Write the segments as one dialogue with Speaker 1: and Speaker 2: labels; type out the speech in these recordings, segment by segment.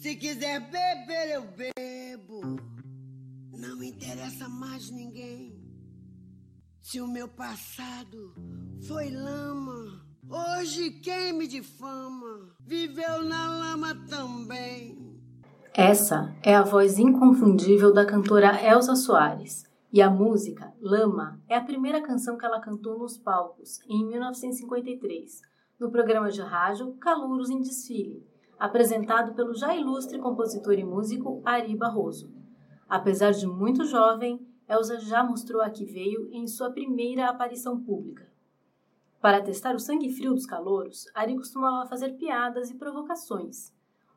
Speaker 1: Se quiser beber, eu bebo. Não interessa mais ninguém. Se o meu passado foi lama, hoje quem me difama viveu na lama também.
Speaker 2: Essa é a voz inconfundível da cantora Elsa Soares. E a música, Lama, é a primeira canção que ela cantou nos palcos, em 1953, no programa de rádio Calouros em Desfile, apresentado pelo já ilustre compositor e músico Ari Barroso. Apesar de muito jovem, Elsa já mostrou a que veio em sua primeira aparição pública. Para testar o sangue frio dos calouros, Ari costumava fazer piadas e provocações.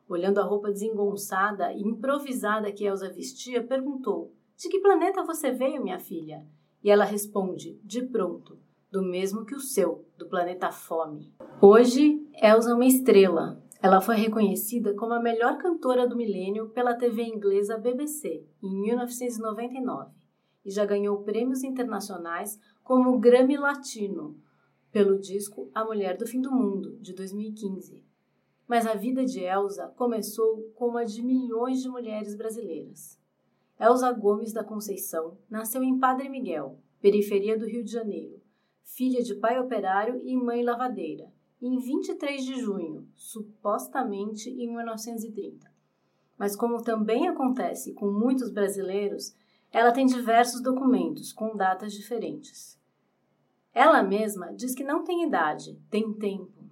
Speaker 2: Olhando a roupa desengonçada e improvisada que Elsa vestia, perguntou: De que planeta você veio, minha filha? E ela responde, de pronto: Do mesmo que o seu, do planeta Fome. Hoje, Elsa é uma estrela. Ela foi reconhecida como a melhor cantora do milênio pela TV inglesa BBC em 1999 e já ganhou prêmios internacionais como o Grammy Latino pelo disco A Mulher do Fim do Mundo, de 2015. Mas a vida de Elsa começou como a de milhões de mulheres brasileiras. Elsa Gomes da Conceição nasceu em Padre Miguel, periferia do Rio de Janeiro, filha de pai operário e mãe lavadeira, em 23 de junho, supostamente em 1930. Mas, como também acontece com muitos brasileiros, ela tem diversos documentos com datas diferentes. Ela mesma diz que não tem idade, tem tempo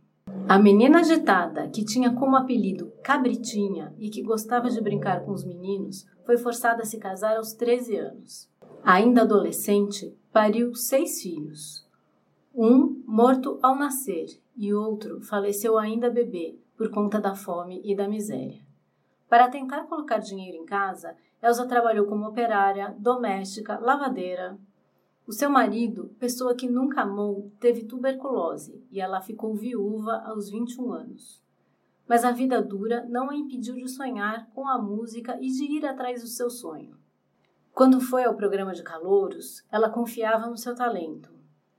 Speaker 2: a menina agitada, que tinha como apelido Cabritinha e que gostava de brincar com os meninos, foi forçada a se casar aos 13 anos. Ainda adolescente, pariu seis filhos. Um morto ao nascer e outro faleceu ainda bebê por conta da fome e da miséria. Para tentar colocar dinheiro em casa, Elsa trabalhou como operária, doméstica, lavadeira, o seu marido, pessoa que nunca amou, teve tuberculose e ela ficou viúva aos 21 anos. Mas a vida dura não a impediu de sonhar com a música e de ir atrás do seu sonho. Quando foi ao programa de calouros, ela confiava no seu talento,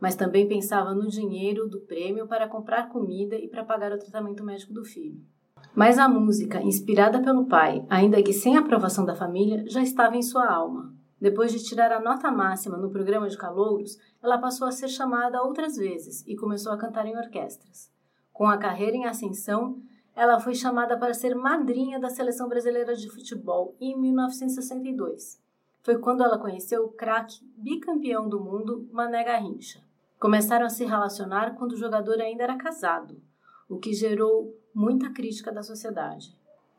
Speaker 2: mas também pensava no dinheiro do prêmio para comprar comida e para pagar o tratamento médico do filho. Mas a música, inspirada pelo pai, ainda que sem aprovação da família, já estava em sua alma. Depois de tirar a nota máxima no programa de calouros, ela passou a ser chamada outras vezes e começou a cantar em orquestras. Com a carreira em ascensão, ela foi chamada para ser madrinha da seleção brasileira de futebol em 1962. Foi quando ela conheceu o craque bicampeão do mundo, Mané Garrincha. Começaram a se relacionar quando o jogador ainda era casado, o que gerou muita crítica da sociedade.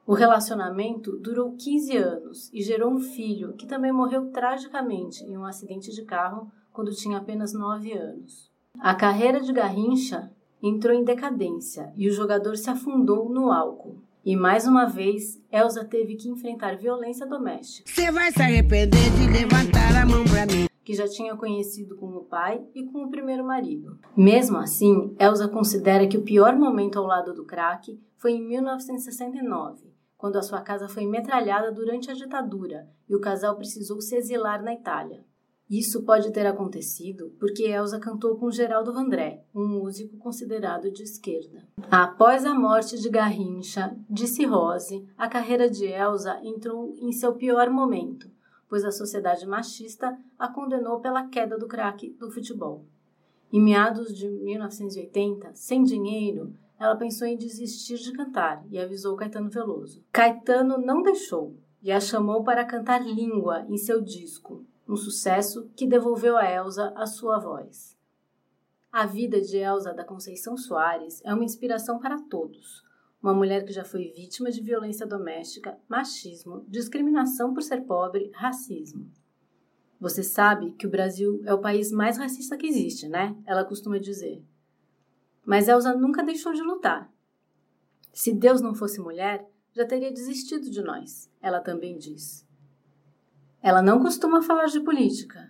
Speaker 2: O relacionamento durou 15 anos e gerou um filho que também morreu tragicamente em um acidente de carro quando tinha apenas 9 anos. A carreira de Garrincha entrou em decadência e o jogador se afundou no álcool. E mais uma vez, Elsa teve que enfrentar violência doméstica.
Speaker 1: Você vai se arrepender de levantar a mão mim.
Speaker 2: Que já tinha conhecido com o pai e com o primeiro marido. Mesmo assim, Elsa considera que o pior momento ao lado do craque foi em 1969, quando a sua casa foi metralhada durante a ditadura e o casal precisou se exilar na Itália. Isso pode ter acontecido porque Elsa cantou com Geraldo Vandré, um músico considerado de esquerda. Após a morte de Garrincha, disse Rose, a carreira de Elsa entrou em seu pior momento, pois a sociedade machista a condenou pela queda do craque do futebol. Em meados de 1980, sem dinheiro, ela pensou em desistir de cantar e avisou Caetano Veloso. Caetano não deixou e a chamou para cantar Língua em seu disco, um sucesso que devolveu a Elsa a sua voz. A vida de Elsa da Conceição Soares é uma inspiração para todos. Uma mulher que já foi vítima de violência doméstica, machismo, discriminação por ser pobre, racismo. Você sabe que o Brasil é o país mais racista que existe, né? Ela costuma dizer. Mas Elsa nunca deixou de lutar. Se Deus não fosse mulher, já teria desistido de nós, ela também diz. Ela não costuma falar de política.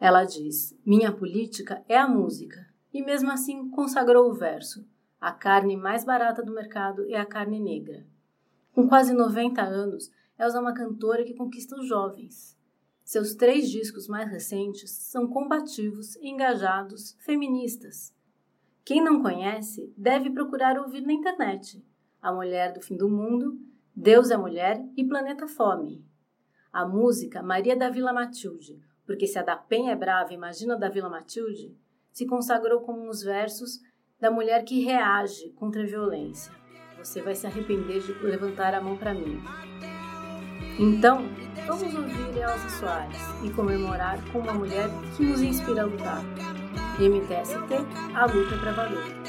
Speaker 2: Ela diz: Minha política é a música, e mesmo assim consagrou o verso: A carne mais barata do mercado é a carne negra. Com quase 90 anos, Elsa é uma cantora que conquista os jovens. Seus três discos mais recentes são combativos, engajados, feministas quem não conhece deve procurar ouvir na internet. A Mulher do Fim do Mundo, Deus é Mulher e Planeta Fome. A música Maria da Vila Matilde, porque se a da Penha é brava, imagina a da Vila Matilde, se consagrou como os versos da mulher que reage contra a violência. Você vai se arrepender de levantar a mão para mim. Então, vamos ouvir Elsa Soares e comemorar com uma mulher que nos inspira a lutar. MTST, a luta para valer.